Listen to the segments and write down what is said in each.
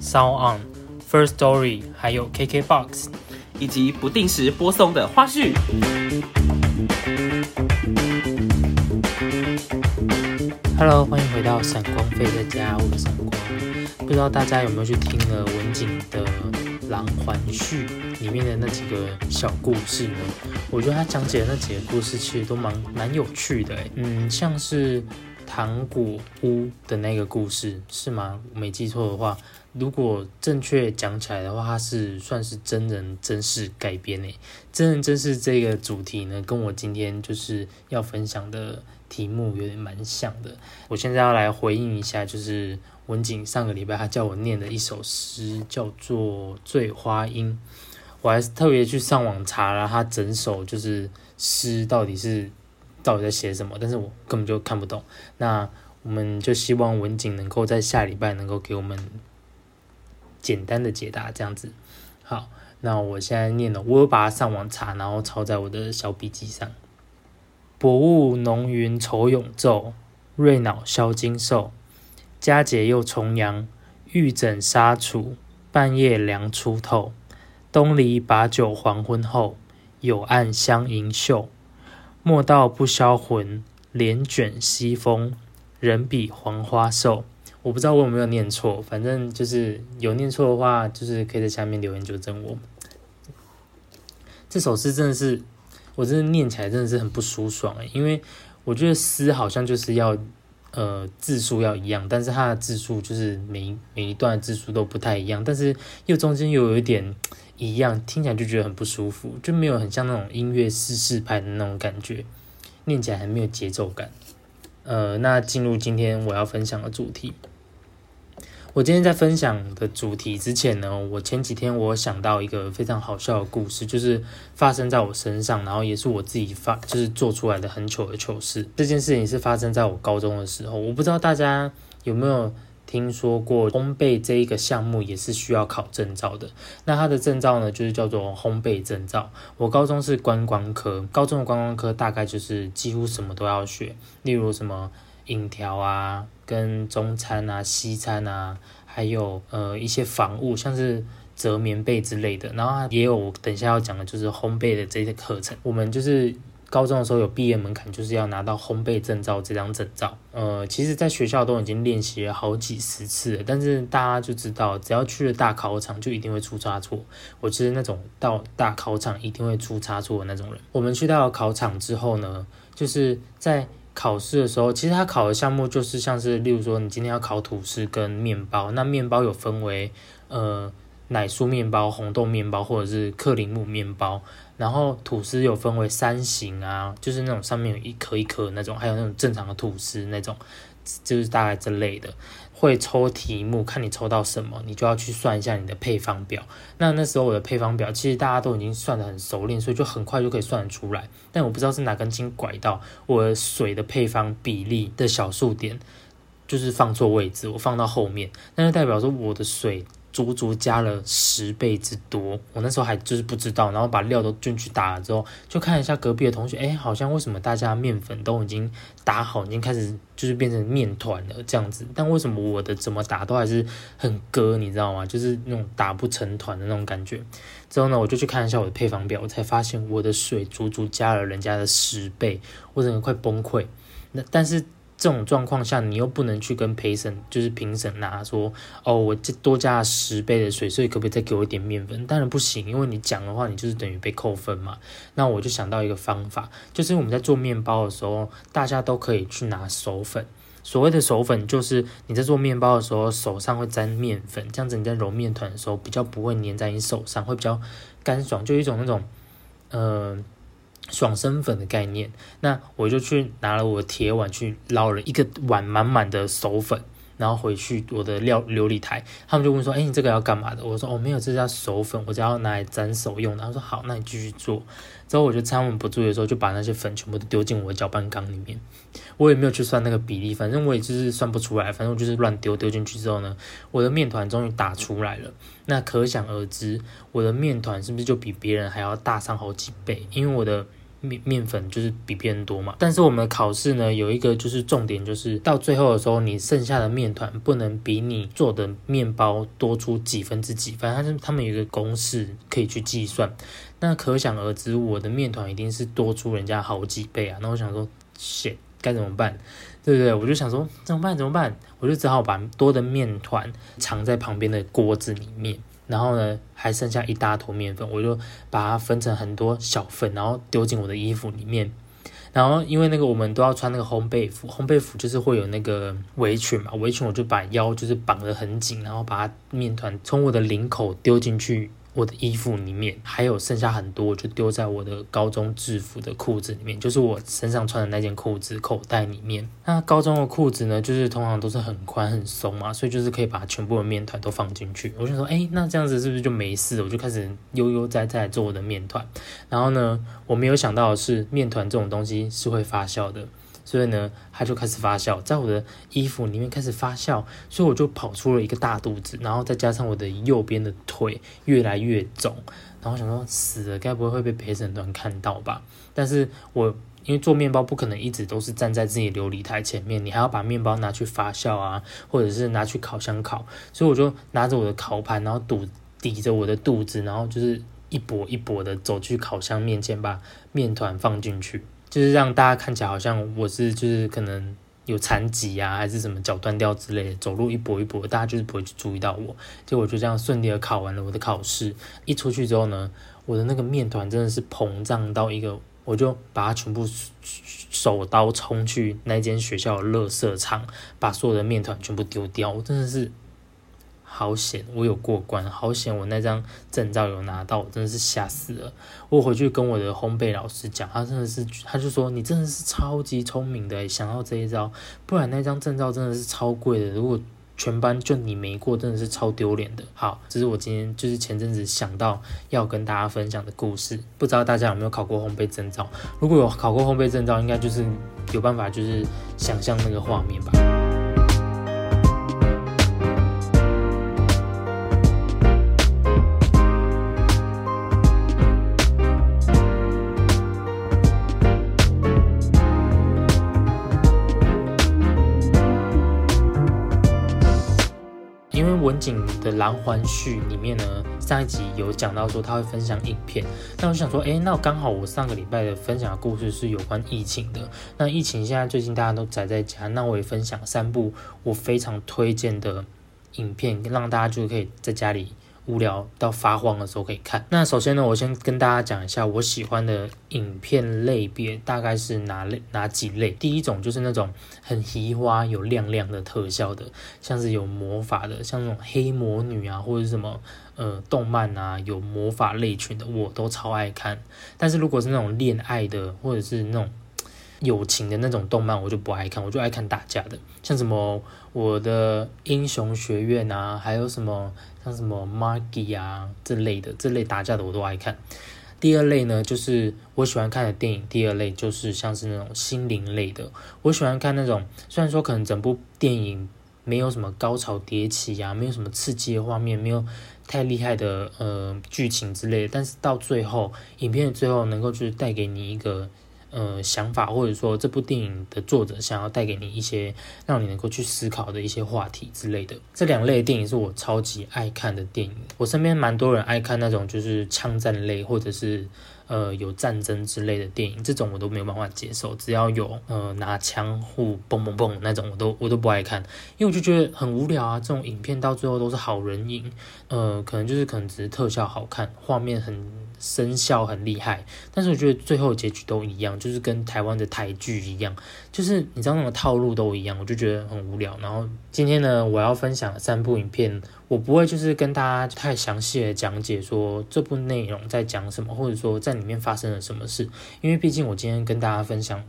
Sound On、First Story，还有 KKBox，以及不定时播送的花絮。Hello，欢迎回到闪光飞的家，我是闪光。不知道大家有没有去听了文景的《狼环序》里面的那几个小故事呢？我觉得他讲解的那几个故事其实都蛮蛮有趣的诶嗯，像是糖果屋的那个故事是吗？没记错的话，如果正确讲起来的话，它是算是真人真事改编诶。真人真事这个主题呢，跟我今天就是要分享的题目有点蛮像的。我现在要来回应一下，就是文景上个礼拜他叫我念的一首诗，叫做《醉花阴》。我还是特别去上网查了他整首就是诗到底是到底在写什么，但是我根本就看不懂。那我们就希望文景能够在下礼拜能够给我们简单的解答，这样子。好，那我现在念了，我有把它上网查，然后抄在我的小笔记上。薄雾浓云愁永昼，瑞脑消金兽。佳节又重阳，玉枕纱厨，半夜凉初透。东篱把酒黄昏后，有暗香盈袖。莫道不销魂，帘卷西风。人比黄花瘦。我不知道我有没有念错，反正就是有念错的话，就是可以在下面留言纠正我。这首诗真的是，我真的念起来真的是很不舒爽诶，因为我觉得诗好像就是要。呃，字数要一样，但是它的字数就是每每一段字数都不太一样，但是又中间又有一点一样，听起来就觉得很不舒服，就没有很像那种音乐四四拍的那种感觉，念起来还没有节奏感。呃，那进入今天我要分享的主题。我今天在分享的主题之前呢，我前几天我想到一个非常好笑的故事，就是发生在我身上，然后也是我自己发，就是做出来的很糗的糗事。这件事情是发生在我高中的时候，我不知道大家有没有听说过烘焙这一个项目也是需要考证照的。那它的证照呢，就是叫做烘焙证照。我高中是观光科，高中的观光科大概就是几乎什么都要学，例如什么。影条啊，跟中餐啊、西餐啊，还有呃一些防务，像是折棉被之类的。然后也有等下要讲的，就是烘焙的这些课程。我们就是高中的时候有毕业门槛，就是要拿到烘焙证照这张证照。呃，其实在学校都已经练习了好几十次了，但是大家就知道，只要去了大考场，就一定会出差错。我就是那种到大考场一定会出差错的那种人。我们去到考场之后呢，就是在考试的时候，其实他考的项目就是像是，例如说，你今天要考吐司跟面包，那面包有分为呃奶酥面包、红豆面包或者是克林姆面包，然后吐司有分为三型啊，就是那种上面有一颗一颗那种，还有那种正常的吐司那种，就是大概这类的。会抽题目，看你抽到什么，你就要去算一下你的配方表。那那时候我的配方表，其实大家都已经算得很熟练，所以就很快就可以算得出来。但我不知道是哪根筋拐到我水的配方比例的小数点，就是放错位置，我放到后面，那就代表说我的水。足足加了十倍之多，我那时候还就是不知道，然后把料都进去打了之后，就看一下隔壁的同学，哎，好像为什么大家面粉都已经打好，已经开始就是变成面团了这样子，但为什么我的怎么打都还是很割，你知道吗？就是那种打不成团的那种感觉。之后呢，我就去看一下我的配方表，我才发现我的水足足加了人家的十倍，我整个快崩溃。那但是。这种状况下，你又不能去跟陪审，就是评审拿说，哦，我这多加了十倍的水，所以可不可以再给我一点面粉？当然不行，因为你讲的话，你就是等于被扣分嘛。那我就想到一个方法，就是我们在做面包的时候，大家都可以去拿手粉。所谓的手粉，就是你在做面包的时候，手上会沾面粉，这样子你在揉面团的时候，比较不会粘在你手上，会比较干爽，就一种那种，呃。爽身粉的概念，那我就去拿了我的铁碗去捞了一个碗满满的手粉，然后回去我的料琉璃台，他们就问说：“哎，你这个要干嘛的？”我说：“哦，没有，这是要手粉，我只要拿来沾手用的。”他说：“好，那你继续做。”之后我就趁他们不注意的时候，就把那些粉全部都丢进我的搅拌缸里面。我也没有去算那个比例，反正我也就是算不出来，反正我就是乱丢。丢进去之后呢，我的面团终于打出来了。那可想而知，我的面团是不是就比别人还要大上好几倍？因为我的。面面粉就是比别人多嘛，但是我们考试呢有一个就是重点，就是到最后的时候，你剩下的面团不能比你做的面包多出几分之几，反正他们有一个公式可以去计算。那可想而知，我的面团一定是多出人家好几倍啊！那我想说切该怎么办？对不对？我就想说怎么办？怎么办？我就只好把多的面团藏在旁边的锅子里面。然后呢，还剩下一大坨面粉，我就把它分成很多小份，然后丢进我的衣服里面。然后因为那个我们都要穿那个烘焙服，烘焙服就是会有那个围裙嘛，围裙我就把腰就是绑得很紧，然后把它面团从我的领口丢进去。我的衣服里面还有剩下很多，我就丢在我的高中制服的裤子里面，就是我身上穿的那件裤子口袋里面。那高中的裤子呢，就是通常都是很宽很松嘛，所以就是可以把全部的面团都放进去。我就说，哎，那这样子是不是就没事？我就开始悠悠哉哉做我的面团。然后呢，我没有想到的是，面团这种东西是会发酵的。所以呢，它就开始发酵，在我的衣服里面开始发酵，所以我就跑出了一个大肚子，然后再加上我的右边的腿越来越肿，然后想说死了，该不会会被陪审团看到吧？但是我因为做面包不可能一直都是站在自己琉璃台前面，你还要把面包拿去发酵啊，或者是拿去烤箱烤，所以我就拿着我的烤盘，然后堵抵着我的肚子，然后就是一跛一跛的走去烤箱面前，把面团放进去。就是让大家看起来好像我是就是可能有残疾啊，还是什么脚断掉之类的，走路一跛一跛，大家就是不会去注意到我。结果就这样顺利的考完了我的考试。一出去之后呢，我的那个面团真的是膨胀到一个，我就把它全部手刀冲去那间学校的垃圾场，把所有的面团全部丢掉，真的是。好险，我有过关！好险，我那张证照有拿到，我真的是吓死了。我回去跟我的烘焙老师讲，他真的是，他就说你真的是超级聪明的，想到这一招，不然那张证照真的是超贵的。如果全班就你没过，真的是超丢脸的。好，这是我今天就是前阵子想到要跟大家分享的故事。不知道大家有没有考过烘焙证照？如果有考过烘焙证照，应该就是有办法就是想象那个画面吧。的蓝环序里面呢，上一集有讲到说他会分享影片，那我想说，哎，那刚好我上个礼拜的分享的故事是有关疫情的。那疫情现在最近大家都宅在家，那我也分享三部我非常推荐的影片，让大家就可以在家里。无聊到发慌的时候可以看。那首先呢，我先跟大家讲一下我喜欢的影片类别大概是哪类哪几类。第一种就是那种很奇花有亮亮的特效的，像是有魔法的，像那种黑魔女啊，或者什么呃动漫啊有魔法类群的，我都超爱看。但是如果是那种恋爱的，或者是那种友情的那种动漫，我就不爱看，我就爱看打架的，像什么我的英雄学院啊，还有什么。像什么 Maggie 啊这类的，这类打架的我都爱看。第二类呢，就是我喜欢看的电影。第二类就是像是那种心灵类的，我喜欢看那种虽然说可能整部电影没有什么高潮迭起啊，没有什么刺激的画面，没有太厉害的呃剧情之类的，但是到最后影片的最后能够就是带给你一个。呃，想法或者说这部电影的作者想要带给你一些让你能够去思考的一些话题之类的，这两类电影是我超级爱看的电影。我身边蛮多人爱看那种就是枪战类或者是。呃，有战争之类的电影，这种我都没有办法接受。只要有呃拿枪互嘣嘣嘣那种，我都我都不爱看，因为我就觉得很无聊啊。这种影片到最后都是好人赢，呃，可能就是可能只是特效好看，画面很声效很厉害，但是我觉得最后结局都一样，就是跟台湾的台剧一样，就是你知道那种套路都一样，我就觉得很无聊。然后今天呢，我要分享三部影片。我不会就是跟大家太详细的讲解说这部内容在讲什么，或者说在里面发生了什么事，因为毕竟我今天跟大家分享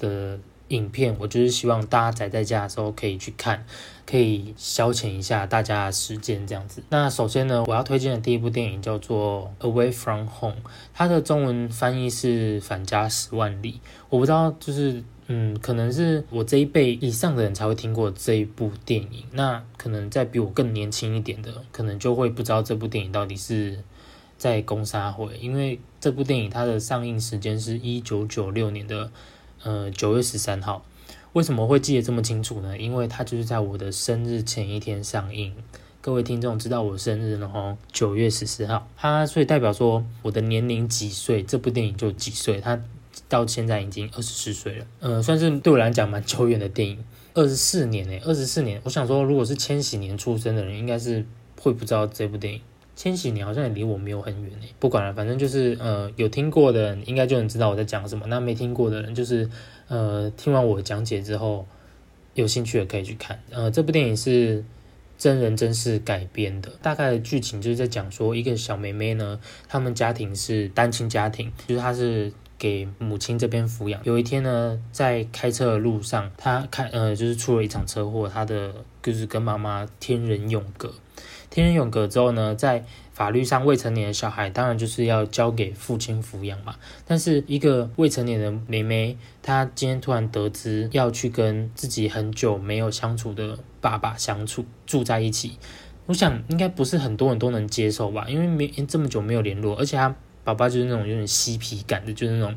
的影片，我就是希望大家宅在家的时候可以去看，可以消遣一下大家的时间这样子。那首先呢，我要推荐的第一部电影叫做《Away from Home》，它的中文翻译是《返家十万里》。我不知道，就是嗯，可能是我这一辈以上的人才会听过这一部电影。那可能在比我更年轻一点的，可能就会不知道这部电影到底是在攻杀会，因为这部电影它的上映时间是一九九六年的。呃，九月十三号，为什么会记得这么清楚呢？因为它就是在我的生日前一天上映。各位听众知道我生日了哦，九月十四号。它所以代表说我的年龄几岁，这部电影就几岁。它到现在已经二十四岁了，呃，算是对我来讲蛮久远的电影。二十四年诶，二十四年。我想说，如果是千禧年出生的人，应该是会不知道这部电影。千禧年好像也离我没有很远诶，不管了，反正就是呃有听过的人应该就能知道我在讲什么。那没听过的人就是呃听完我讲解之后有兴趣的可以去看。呃，这部电影是真人真事改编的，大概的剧情就是在讲说一个小妹妹呢，他们家庭是单亲家庭，就是她是给母亲这边抚养。有一天呢，在开车的路上，他开呃就是出了一场车祸，他的就是跟妈妈天人永隔。天人永隔之后呢，在法律上未成年的小孩当然就是要交给父亲抚养嘛。但是一个未成年的妹妹，她今天突然得知要去跟自己很久没有相处的爸爸相处住在一起，我想应该不是很多人都能接受吧，因为没这么久没有联络，而且他爸爸就是那种有点嬉皮感的，就是那种。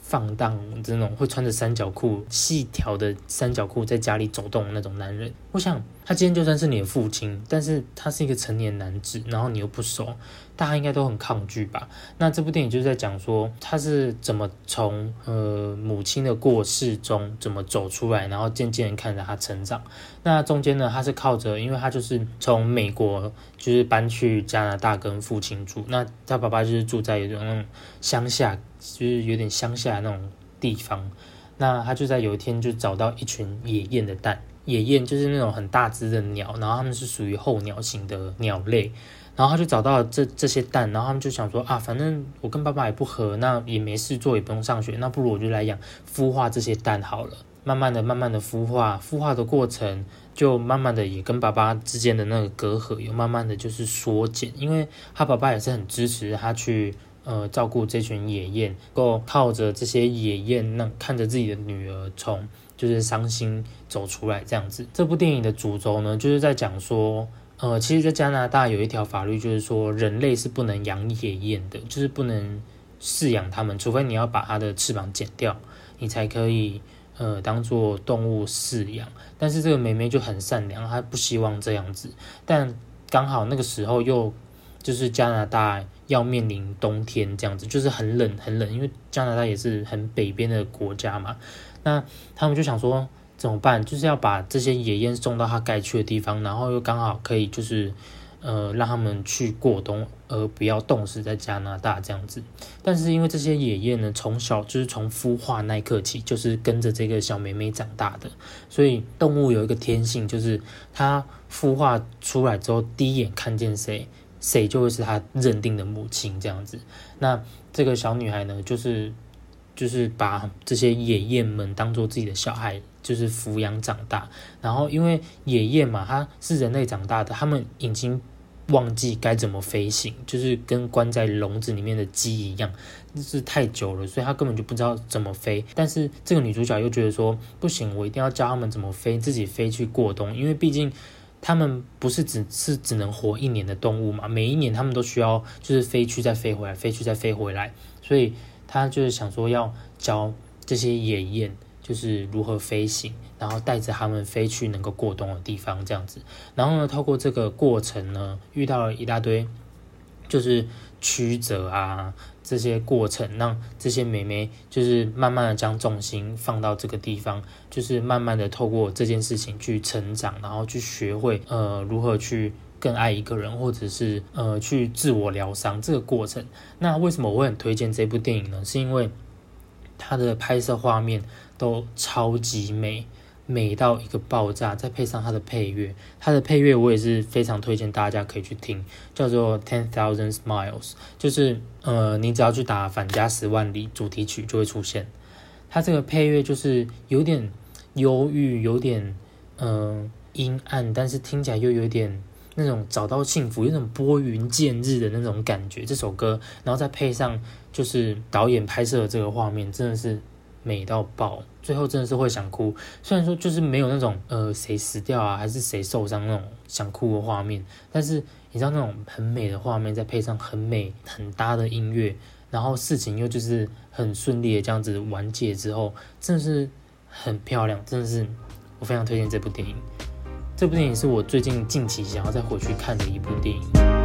放荡这种会穿着三角裤、细条的三角裤在家里走动的那种男人，我想他今天就算是你的父亲，但是他是一个成年男子，然后你又不熟，大家应该都很抗拒吧？那这部电影就是在讲说他是怎么从呃母亲的过世中怎么走出来，然后渐渐看着他成长。那中间呢，他是靠着，因为他就是从美国就是搬去加拿大跟父亲住，那他爸爸就是住在一种乡下。就是有点乡下那种地方，那他就在有一天就找到一群野雁的蛋，野雁就是那种很大只的鸟，然后他们是属于候鸟型的鸟类，然后他就找到了这这些蛋，然后他们就想说啊，反正我跟爸爸也不合，那也没事做，也不用上学，那不如我就来养孵化这些蛋好了。慢慢的、慢慢的孵化，孵化的过程就慢慢的也跟爸爸之间的那个隔阂有慢慢的就是缩减，因为他爸爸也是很支持他去。呃，照顾这群野雁，够靠着这些野雁，那看着自己的女儿从就是伤心走出来这样子。这部电影的主轴呢，就是在讲说，呃，其实，在加拿大有一条法律，就是说人类是不能养野雁的，就是不能饲养它们，除非你要把它的翅膀剪掉，你才可以呃当做动物饲养。但是这个梅梅就很善良，她不希望这样子，但刚好那个时候又就是加拿大。要面临冬天这样子，就是很冷很冷，因为加拿大也是很北边的国家嘛。那他们就想说怎么办？就是要把这些野雁送到他该去的地方，然后又刚好可以就是呃让他们去过冬，而不要冻死在加拿大这样子。但是因为这些野雁呢，从小就是从孵化那一刻起，就是跟着这个小妹妹长大的，所以动物有一个天性，就是它孵化出来之后，第一眼看见谁。谁就会是它认定的母亲这样子，那这个小女孩呢，就是就是把这些野雁们当做自己的小孩，就是抚养长大。然后因为野雁嘛，它是人类长大的，他们已经忘记该怎么飞行，就是跟关在笼子里面的鸡一样，是太久了，所以他根本就不知道怎么飞。但是这个女主角又觉得说，不行，我一定要教他们怎么飞，自己飞去过冬，因为毕竟。他们不是只是只能活一年的动物嘛？每一年他们都需要就是飞去再飞回来，飞去再飞回来。所以他就是想说要教这些野雁就是如何飞行，然后带着他们飞去能够过冬的地方这样子。然后呢，透过这个过程呢，遇到了一大堆就是曲折啊。这些过程让这些美眉就是慢慢的将重心放到这个地方，就是慢慢的透过这件事情去成长，然后去学会呃如何去更爱一个人，或者是呃去自我疗伤这个过程。那为什么我会很推荐这部电影呢？是因为它的拍摄画面都超级美。美到一个爆炸，再配上它的配乐，它的配乐我也是非常推荐大家可以去听，叫做 Ten Thousand Miles，就是呃，你只要去打反加十万里主题曲就会出现。它这个配乐就是有点忧郁，有点嗯阴暗，但是听起来又有点那种找到幸福，有种拨云见日的那种感觉。这首歌，然后再配上就是导演拍摄的这个画面，真的是美到爆，最后真的是会想哭。虽然说就是没有那种呃谁死掉啊，还是谁受伤那种想哭的画面，但是你知道那种很美的画面，再配上很美很搭的音乐。然后事情又就是很顺利的这样子完结之后，真的是很漂亮，真的是我非常推荐这部电影。这部电影是我最近近期想要再回去看的一部电影。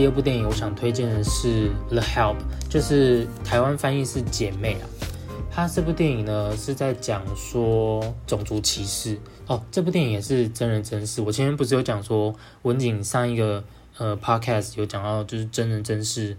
第二部电影我想推荐的是《The Help》，就是台湾翻译是《姐妹》啊。它这部电影呢是在讲说种族歧视哦。这部电影也是真人真事。我前面不是有讲说文景上一个呃 podcast 有讲到就是真人真事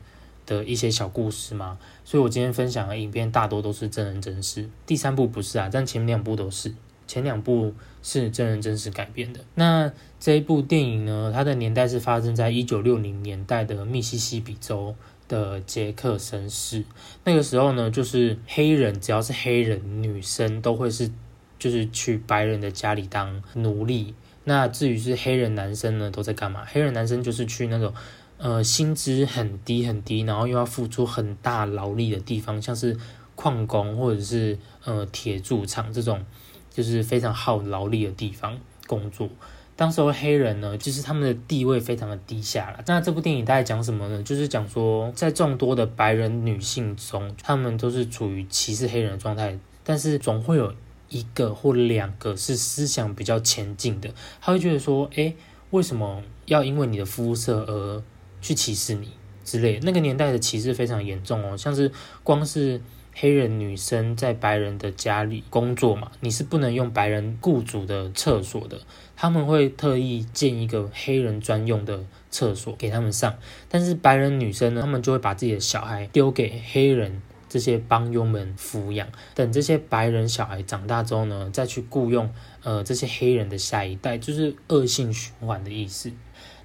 的一些小故事吗，所以我今天分享的影片大多都是真人真事。第三部不是啊，但前面两部都是。前两部是真人真实改编的。那这一部电影呢？它的年代是发生在一九六零年代的密西西比州的杰克森市。那个时候呢，就是黑人只要是黑人女生都会是，就是去白人的家里当奴隶。那至于是黑人男生呢，都在干嘛？黑人男生就是去那种呃薪资很低很低，然后又要付出很大劳力的地方，像是矿工或者是呃铁铸厂这种。就是非常耗劳力的地方工作。当时候黑人呢，就是他们的地位非常的低下了。那这部电影大概讲什么呢？就是讲说，在众多的白人女性中，她们都是处于歧视黑人的状态，但是总会有一个或两个是思想比较前进的。他会觉得说，诶，为什么要因为你的肤色而去歧视你之类？那个年代的歧视非常严重哦，像是光是。黑人女生在白人的家里工作嘛，你是不能用白人雇主的厕所的，他们会特意建一个黑人专用的厕所给他们上。但是白人女生呢，他们就会把自己的小孩丢给黑人这些帮佣们抚养，等这些白人小孩长大之后呢，再去雇佣呃这些黑人的下一代，就是恶性循环的意思。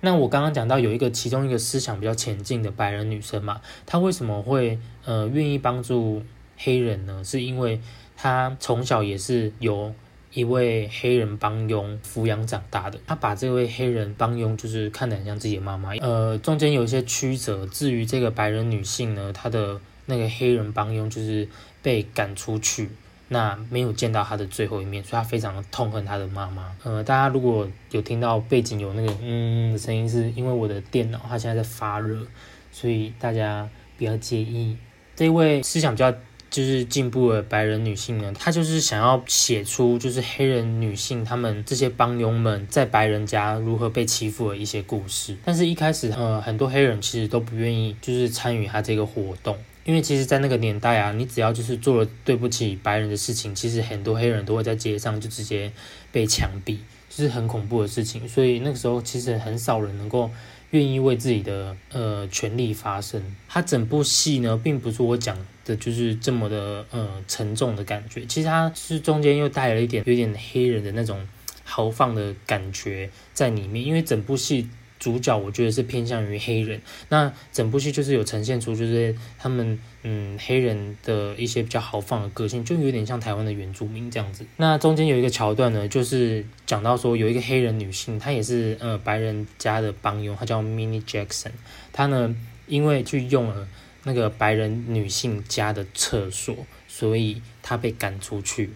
那我刚刚讲到有一个其中一个思想比较前进的白人女生嘛，她为什么会呃愿意帮助？黑人呢，是因为他从小也是由一位黑人帮佣抚养长大的，他把这位黑人帮佣就是看得很像自己的妈妈。呃，中间有一些曲折。至于这个白人女性呢，她的那个黑人帮佣就是被赶出去，那没有见到她的最后一面，所以她非常痛恨她的妈妈。呃，大家如果有听到背景有那个嗯的声音，是因为我的电脑它现在在发热，所以大家不要介意。这位思想比较。就是进步的白人女性呢，她就是想要写出就是黑人女性她们这些帮佣们在白人家如何被欺负的一些故事。但是，一开始呃，很多黑人其实都不愿意就是参与她这个活动，因为其实，在那个年代啊，你只要就是做了对不起白人的事情，其实很多黑人都会在街上就直接被枪毙，就是很恐怖的事情。所以那个时候其实很少人能够。愿意为自己的呃权利发声。他整部戏呢，并不是我讲的，就是这么的呃沉重的感觉。其实它是中间又带了一点有点黑人的那种豪放的感觉在里面，因为整部戏。主角我觉得是偏向于黑人，那整部戏就是有呈现出就是他们嗯黑人的一些比较豪放的个性，就有点像台湾的原住民这样子。那中间有一个桥段呢，就是讲到说有一个黑人女性，她也是呃白人家的帮佣，她叫 Mini Jackson，她呢因为去用了那个白人女性家的厕所，所以她被赶出去。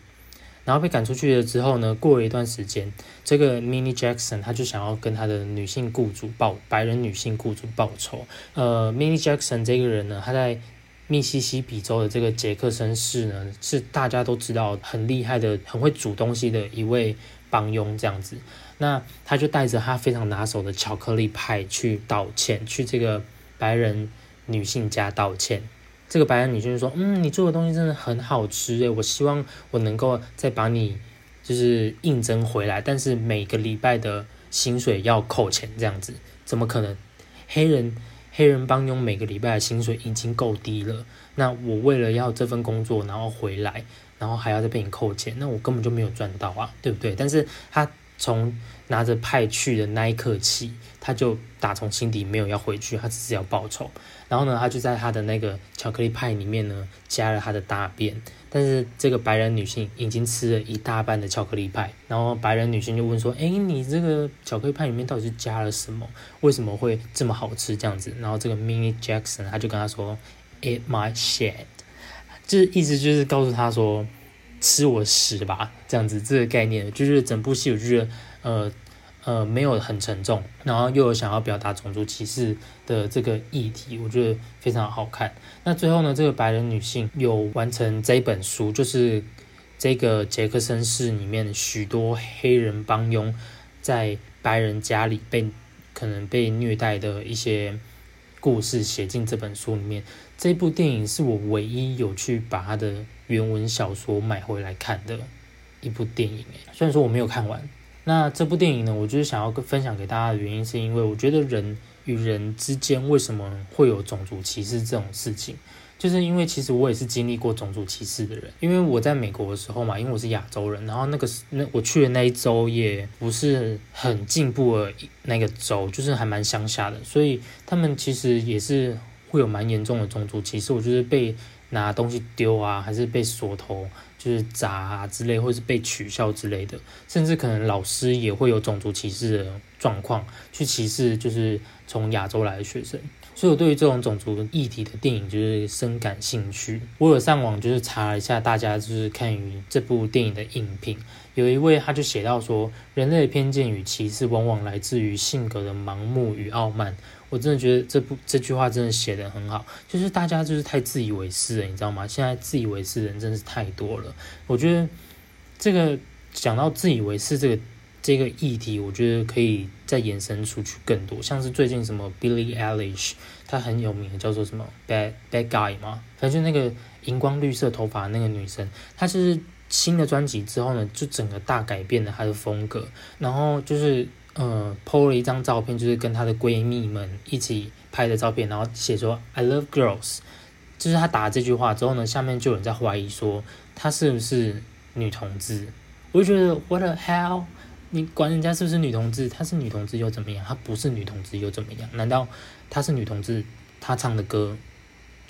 然后被赶出去了之后呢？过了一段时间，这个 Mini Jackson 他就想要跟他的女性雇主报白人女性雇主报仇。呃，Mini Jackson 这个人呢，他在密西西比州的这个杰克森市呢，是大家都知道很厉害的、很会煮东西的一位帮佣这样子。那他就带着他非常拿手的巧克力派去道歉，去这个白人女性家道歉。这个白人女性说：“嗯，你做的东西真的很好吃诶，我希望我能够再把你就是应征回来，但是每个礼拜的薪水要扣钱，这样子怎么可能？黑人黑人帮佣每个礼拜的薪水已经够低了，那我为了要这份工作，然后回来，然后还要再被你扣钱，那我根本就没有赚到啊，对不对？但是他从拿着派去的那一刻起，他就打从心底没有要回去，他只是要报仇。然后呢，他就在他的那个巧克力派里面呢，加了他的大便。但是这个白人女性已经吃了一大半的巧克力派，然后白人女性就问说：“哎，你这个巧克力派里面到底是加了什么？为什么会这么好吃？这样子？”然后这个 Mini Jackson 他就跟他说：“Eat my shit。”就是意思就是告诉他说：“吃我屎吧。”这样子这个概念，就是整部戏我就觉得呃。呃，没有很沉重，然后又有想要表达种族歧视的这个议题，我觉得非常好看。那最后呢，这个白人女性有完成这本书，就是这个杰克森市里面许多黑人帮佣在白人家里被可能被虐待的一些故事写进这本书里面。这部电影是我唯一有去把它的原文小说买回来看的一部电影。虽然说我没有看完。那这部电影呢，我就是想要分享给大家的原因，是因为我觉得人与人之间为什么会有种族歧视这种事情，就是因为其实我也是经历过种族歧视的人。因为我在美国的时候嘛，因为我是亚洲人，然后那个那我去的那一周也不是很进步的那个州，就是还蛮乡下的，所以他们其实也是会有蛮严重的种族歧视。我就是被拿东西丢啊，还是被锁头。就是砸啊之类，或是被取笑之类的，甚至可能老师也会有种族歧视的状况，去歧视就是从亚洲来的学生。所以我对于这种种族议题的电影就是深感兴趣。我有上网就是查了一下，大家就是看于这部电影的影评，有一位他就写到说，人类的偏见与歧视往往来自于性格的盲目与傲慢。我真的觉得这部这句话真的写的很好，就是大家就是太自以为是了，你知道吗？现在自以为是人真是太多了。我觉得这个讲到自以为是这个这个议题，我觉得可以再延伸出去更多，像是最近什么 Billie Eilish，她很有名的叫做什么 Bad Bad Guy 嘛，反正就那个荧光绿色头发那个女生，她就是新的专辑之后呢，就整个大改变了她的风格，然后就是。呃，po 了一张照片，就是跟她的闺蜜们一起拍的照片，然后写说 “I love girls”，就是她打了这句话之后呢，下面就有人在怀疑说她是不是女同志。我就觉得 What the hell？你管人家是不是女同志？她是女同志又怎么样？她不是女同志又怎么样？难道她是女同志，她唱的歌？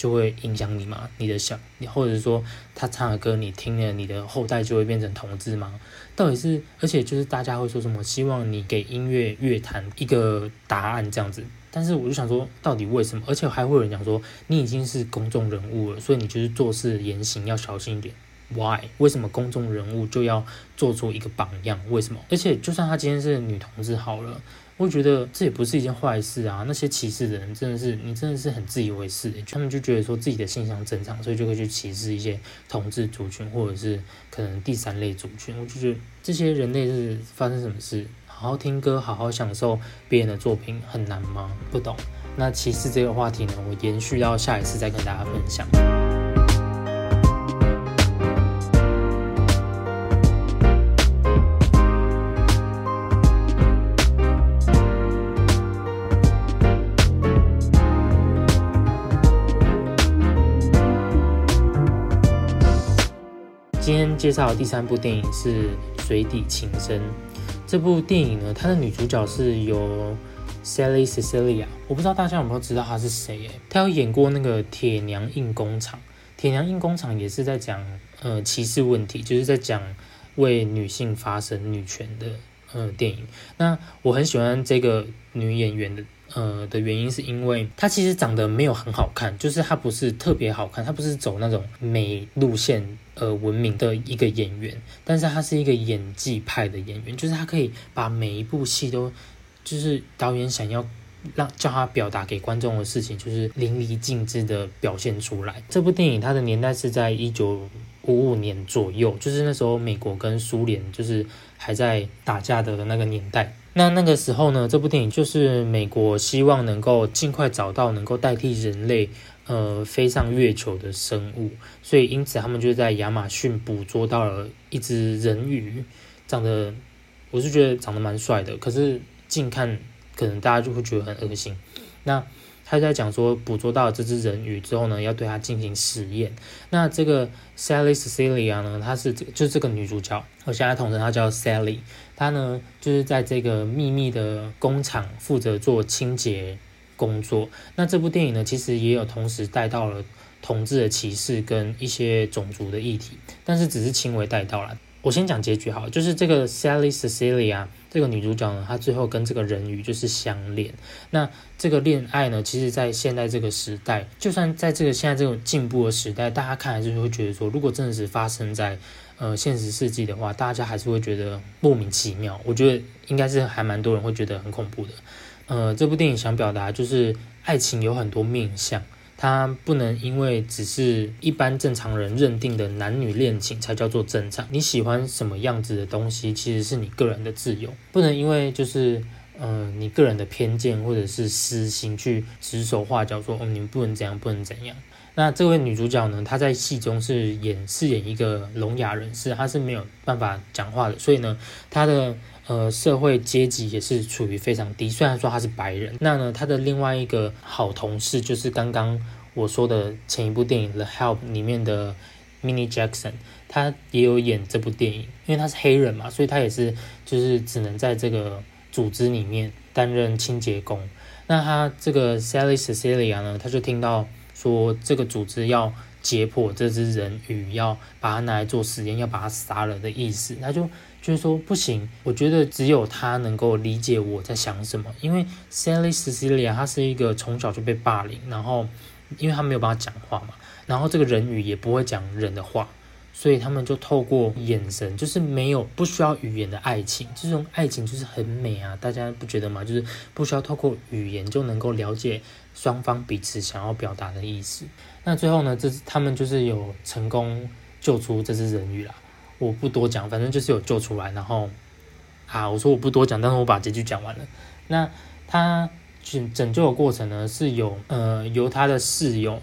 就会影响你吗？你的小，你或者说他唱的歌，你听了，你的后代就会变成同志吗？到底是，而且就是大家会说什么，希望你给音乐乐坛一个答案这样子。但是我就想说，到底为什么？而且还会有人讲说，你已经是公众人物了，所以你就是做事言行要小心一点。Why？为什么公众人物就要做出一个榜样？为什么？而且就算他今天是女同志好了。我觉得这也不是一件坏事啊！那些歧视的人真的是，你真的是很自以为是。他们就觉得说自己的性向正常，所以就会去歧视一些同志族群或者是可能第三类族群。我就觉得这些人类是发生什么事？好好听歌，好好享受别人的作品，很难吗？不懂。那歧视这个话题呢，我延续到下一次再跟大家分享。今天介绍的第三部电影是《水底情深》。这部电影呢，它的女主角是由 Sally Cecilia，我不知道大家有没有知道她是谁？诶，她有演过那个《铁娘印工厂》，《铁娘印工厂》也是在讲呃歧视问题，就是在讲为女性发声、女权的呃电影。那我很喜欢这个女演员的。呃的原因是因为他其实长得没有很好看，就是他不是特别好看，他不是走那种美路线呃闻名的一个演员，但是他是一个演技派的演员，就是他可以把每一部戏都，就是导演想要让叫他表达给观众的事情，就是淋漓尽致的表现出来。这部电影它的年代是在一九五五年左右，就是那时候美国跟苏联就是还在打架的那个年代。那那个时候呢，这部电影就是美国希望能够尽快找到能够代替人类，呃，飞上月球的生物，所以因此他们就在亚马逊捕捉到了一只人鱼，长得我是觉得长得蛮帅的，可是近看可能大家就会觉得很恶心。那他在讲说捕捉到这只人鱼之后呢，要对它进行实验。那这个 Sally Cecilia 呢，她是这就是这个女主角，我现在统称她叫 Sally。她呢就是在这个秘密的工厂负责做清洁工作。那这部电影呢，其实也有同时带到了同志的歧视跟一些种族的议题，但是只是轻微带到了。我先讲结局好，就是这个 Sally Cecilia 这个女主角呢，她最后跟这个人鱼就是相恋。那这个恋爱呢，其实，在现在这个时代，就算在这个现在这种进步的时代，大家看还是会觉得说，如果真的是发生在呃现实世纪的话，大家还是会觉得莫名其妙。我觉得应该是还蛮多人会觉得很恐怖的。呃，这部电影想表达就是爱情有很多面相。它不能因为只是一般正常人认定的男女恋情才叫做正常。你喜欢什么样子的东西，其实是你个人的自由，不能因为就是嗯你个人的偏见或者是私心去指手画脚说哦你们不能怎样不能怎样。那这位女主角呢，她在戏中是演饰演一个聋哑人士，她是没有办法讲话的，所以呢她的呃社会阶级也是处于非常低。虽然说她是白人，那呢她的另外一个好同事就是刚刚。我说的前一部电影《The Help》里面的 Mini Jackson，他也有演这部电影，因为他是黑人嘛，所以他也是就是只能在这个组织里面担任清洁工。那他这个 Sally Cecilia 呢，他就听到说这个组织要解剖这只人鱼，要把它拿来做实验，要把它杀了的意思，他就就是说不行，我觉得只有他能够理解我在想什么，因为 Sally Cecilia 他是一个从小就被霸凌，然后。因为他没有办法讲话嘛，然后这个人鱼也不会讲人的话，所以他们就透过眼神，就是没有不需要语言的爱情，这种爱情就是很美啊，大家不觉得吗？就是不需要透过语言就能够了解双方彼此想要表达的意思。那最后呢，这他们就是有成功救出这只人鱼啦。我不多讲，反正就是有救出来。然后啊，我说我不多讲，但是我把结局讲完了。那他。拯拯救的过程呢，是有呃由他的室友，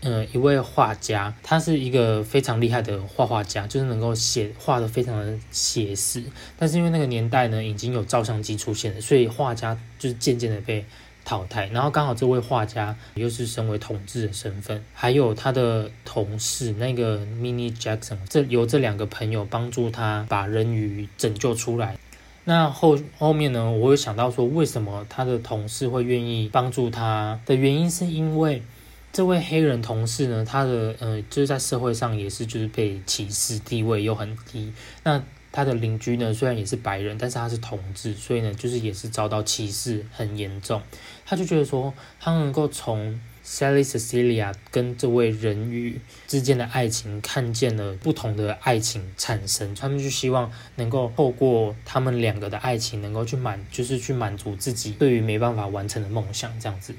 呃一位画家，他是一个非常厉害的画画家，就是能够写画的非常的写实。但是因为那个年代呢已经有照相机出现了，所以画家就是渐渐的被淘汰。然后刚好这位画家又是身为统治的身份，还有他的同事那个 Mini Jackson，这由这两个朋友帮助他把人鱼拯救出来。那后后面呢？我有想到说，为什么他的同事会愿意帮助他的原因，是因为这位黑人同事呢，他的呃，就是在社会上也是就是被歧视，地位又很低。那他的邻居呢，虽然也是白人，但是他是同志，所以呢，就是也是遭到歧视很严重。他就觉得说，他能够从 Sally Cecilia 跟这位人鱼之间的爱情，看见了不同的爱情产生。他们就希望能够透过他们两个的爱情，能够去满，就是去满足自己对于没办法完成的梦想这样子。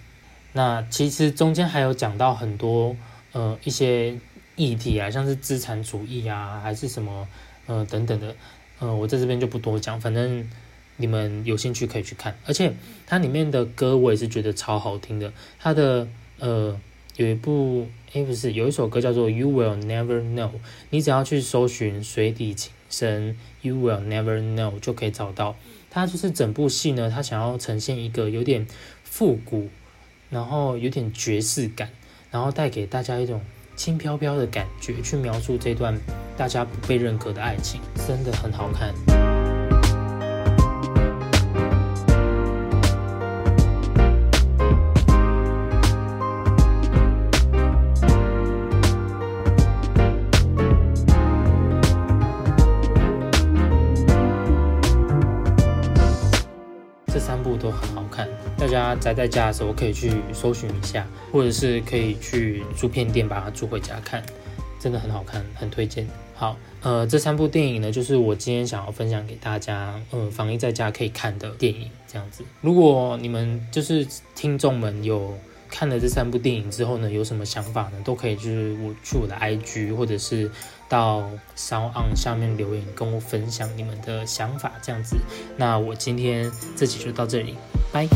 那其实中间还有讲到很多呃一些议题啊，像是资产主义啊，还是什么呃等等的。呃，我在这边就不多讲，反正你们有兴趣可以去看。而且它里面的歌我也是觉得超好听的，它的。呃，有一部，诶，不是，有一首歌叫做《You Will Never Know》，你只要去搜寻《水底情深》，You Will Never Know 就可以找到。它就是整部戏呢，它想要呈现一个有点复古，然后有点爵士感，然后带给大家一种轻飘飘的感觉，去描述这段大家不被认可的爱情，真的很好看。宅在家的时候可以去搜寻一下，或者是可以去租片店把它租回家看，真的很好看，很推荐。好，呃，这三部电影呢，就是我今天想要分享给大家，呃，防疫在家可以看的电影，这样子。如果你们就是听众们有看了这三部电影之后呢，有什么想法呢，都可以就是我去我的 IG 或者是到 Sound On 下面留言跟我分享你们的想法，这样子。那我今天这集就到这里，拜。